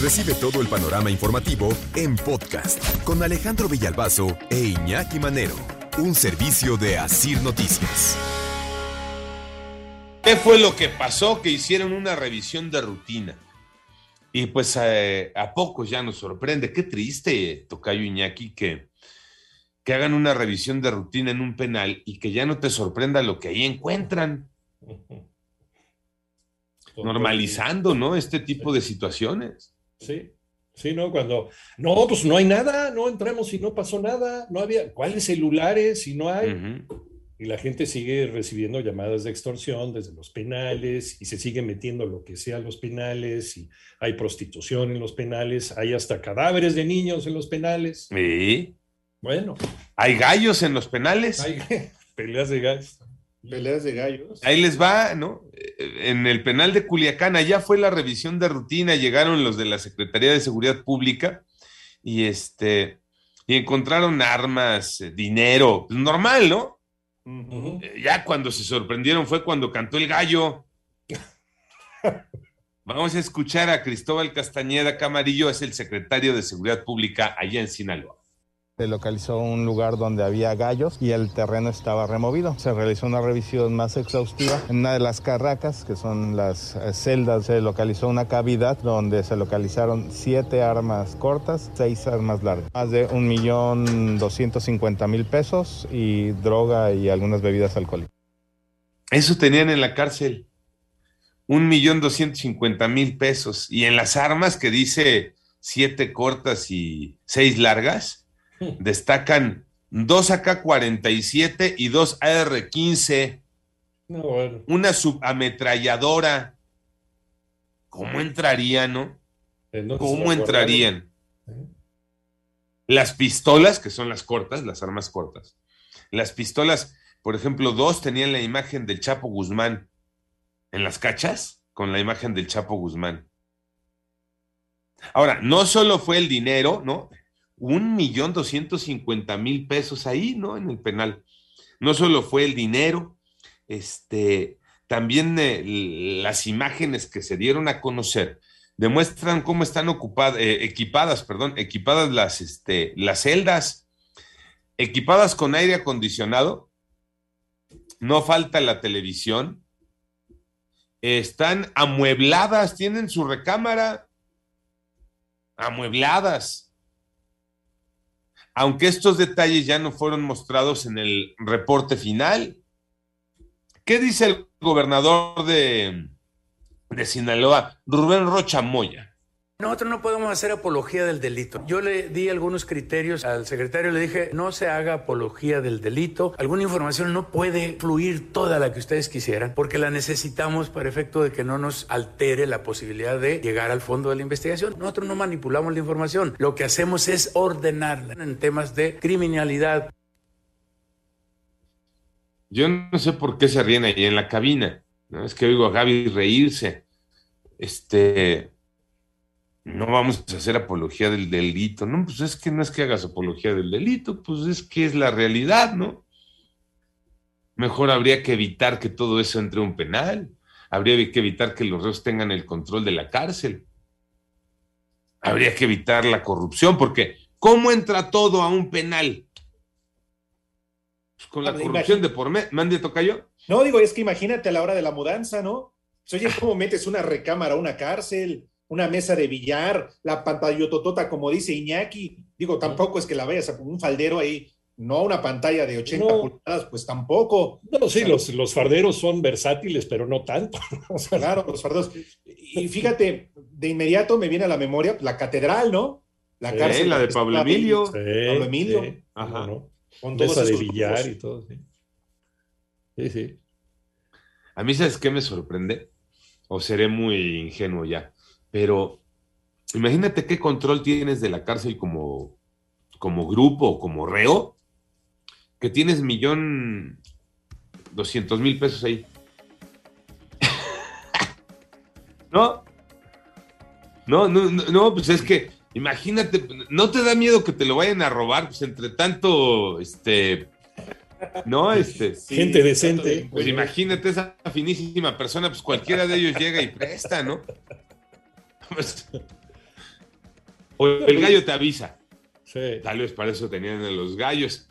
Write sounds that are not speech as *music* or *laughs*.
Recibe todo el panorama informativo en podcast con Alejandro Villalbazo e Iñaki Manero. Un servicio de Asir Noticias. ¿Qué fue lo que pasó? Que hicieron una revisión de rutina. Y pues eh, a pocos ya nos sorprende. Qué triste, Tocayo Iñaki, que, que hagan una revisión de rutina en un penal y que ya no te sorprenda lo que ahí encuentran. *laughs* Normalizando, ¿no? Este tipo de situaciones. Sí, sí, ¿no? Cuando, no, pues no hay nada, no entramos y no pasó nada, no había, ¿cuáles celulares si no hay? Y la gente sigue recibiendo llamadas de extorsión desde los penales y se sigue metiendo lo que sea a los penales y hay prostitución en los penales, hay hasta cadáveres de niños en los penales. Sí. Bueno, Hay gallos en los penales. hay *laughs* peleas de gas. Peleas de gallos. Ahí les va, ¿no? En el penal de Culiacán, allá fue la revisión de rutina, llegaron los de la Secretaría de Seguridad Pública y este y encontraron armas, eh, dinero, pues, normal, ¿no? Eh, Ya cuando se sorprendieron fue cuando cantó el gallo. Vamos a escuchar a Cristóbal Castañeda Camarillo, es el secretario de Seguridad Pública allá en Sinaloa. Se localizó un lugar donde había gallos y el terreno estaba removido. Se realizó una revisión más exhaustiva. En una de las carracas, que son las eh, celdas, se localizó una cavidad donde se localizaron siete armas cortas, seis armas largas, más de un millón doscientos cincuenta mil pesos y droga y algunas bebidas alcohólicas. Eso tenían en la cárcel. Un millón doscientos cincuenta mil pesos. Y en las armas que dice siete cortas y seis largas, destacan dos AK-47 y dos AR-15, No, bueno, una subametralladora. ¿Cómo entrarían, no? ¿en dónde se ¿Cómo entrarían? guardaron? Las pistolas, que son las cortas, las armas cortas. Las pistolas, por ejemplo, dos tenían la imagen del Chapo Guzmán en las cachas, con la imagen del Chapo Guzmán. Ahora, no solo fue el dinero, ¿no? Un millón doscientos cincuenta mil pesos ahí, ¿no? En el penal. No solo fue el dinero, este, también eh, las imágenes que se dieron a conocer demuestran cómo están ocupadas, eh, equipadas, perdón, equipadas las, este, las celdas, equipadas con aire acondicionado, no falta la televisión, están amuebladas, tienen su recámara, amuebladas. Aunque estos detalles ya no fueron mostrados en el reporte final. ¿Qué dice el gobernador de, de Sinaloa, Rubén Rocha Moya? Nosotros no podemos hacer apología del delito. Yo le di algunos criterios al secretario, le dije, no se haga apología del delito. Alguna información no puede fluir toda la que ustedes quisieran, porque la necesitamos para efecto de que no nos altere la posibilidad de llegar al fondo de la investigación. Nosotros no manipulamos la información, lo que hacemos es ordenarla en temas de criminalidad. Yo no sé por qué se ríen ahí en la cabina. Es que oigo a Gaby reírse. Este, no vamos a hacer apología del delito. No, pues es que no es que hagas apología del delito, pues es que es la realidad, ¿no? Mejor habría que evitar que todo eso entre a un penal. Habría que evitar que los reos tengan el control de la cárcel. Habría que evitar la corrupción, porque ¿cómo entra todo a un penal? Pues con la corrupción de por medio. ¿Mande tocayo? No, digo, es que imagínate a la hora de la mudanza, ¿no? Pues, Oye, ¿cómo metes una recámara a una cárcel? Una mesa de billar, la pantallototota, como dice Iñaki. Digo, tampoco es que la vayas a poner un faldero ahí, no una pantalla de 80 No. pulgadas, pues tampoco. No, sí, los, los farderos son versátiles, pero no tanto. *laughs* O sea, Claro, los fardos. Y fíjate, de inmediato me viene a la memoria la catedral, ¿no? La Sí, cárcel. la de Pablo Emilio. Sí, Pablo Emilio. sí, Ajá. ¿cómo no? Con Mesa de billar grupos. y todo, sí. Sí, sí. A mí, ¿sabes qué me sorprende? O seré muy ingenuo ya. Pero imagínate qué control tienes de la cárcel como, como grupo, como reo, que tienes millón doscientos mil pesos ahí. *laughs* ¿No? No, no, no, no, pues es que imagínate, ¿no te da miedo que te lo vayan a robar? Pues entre tanto, este, no, este. Gente decente. Pues imagínate esa finísima persona, pues cualquiera de ellos llega y presta, ¿no? *laughs* O el gallo te avisa. Sí. Tal vez para eso tenían a los gallos.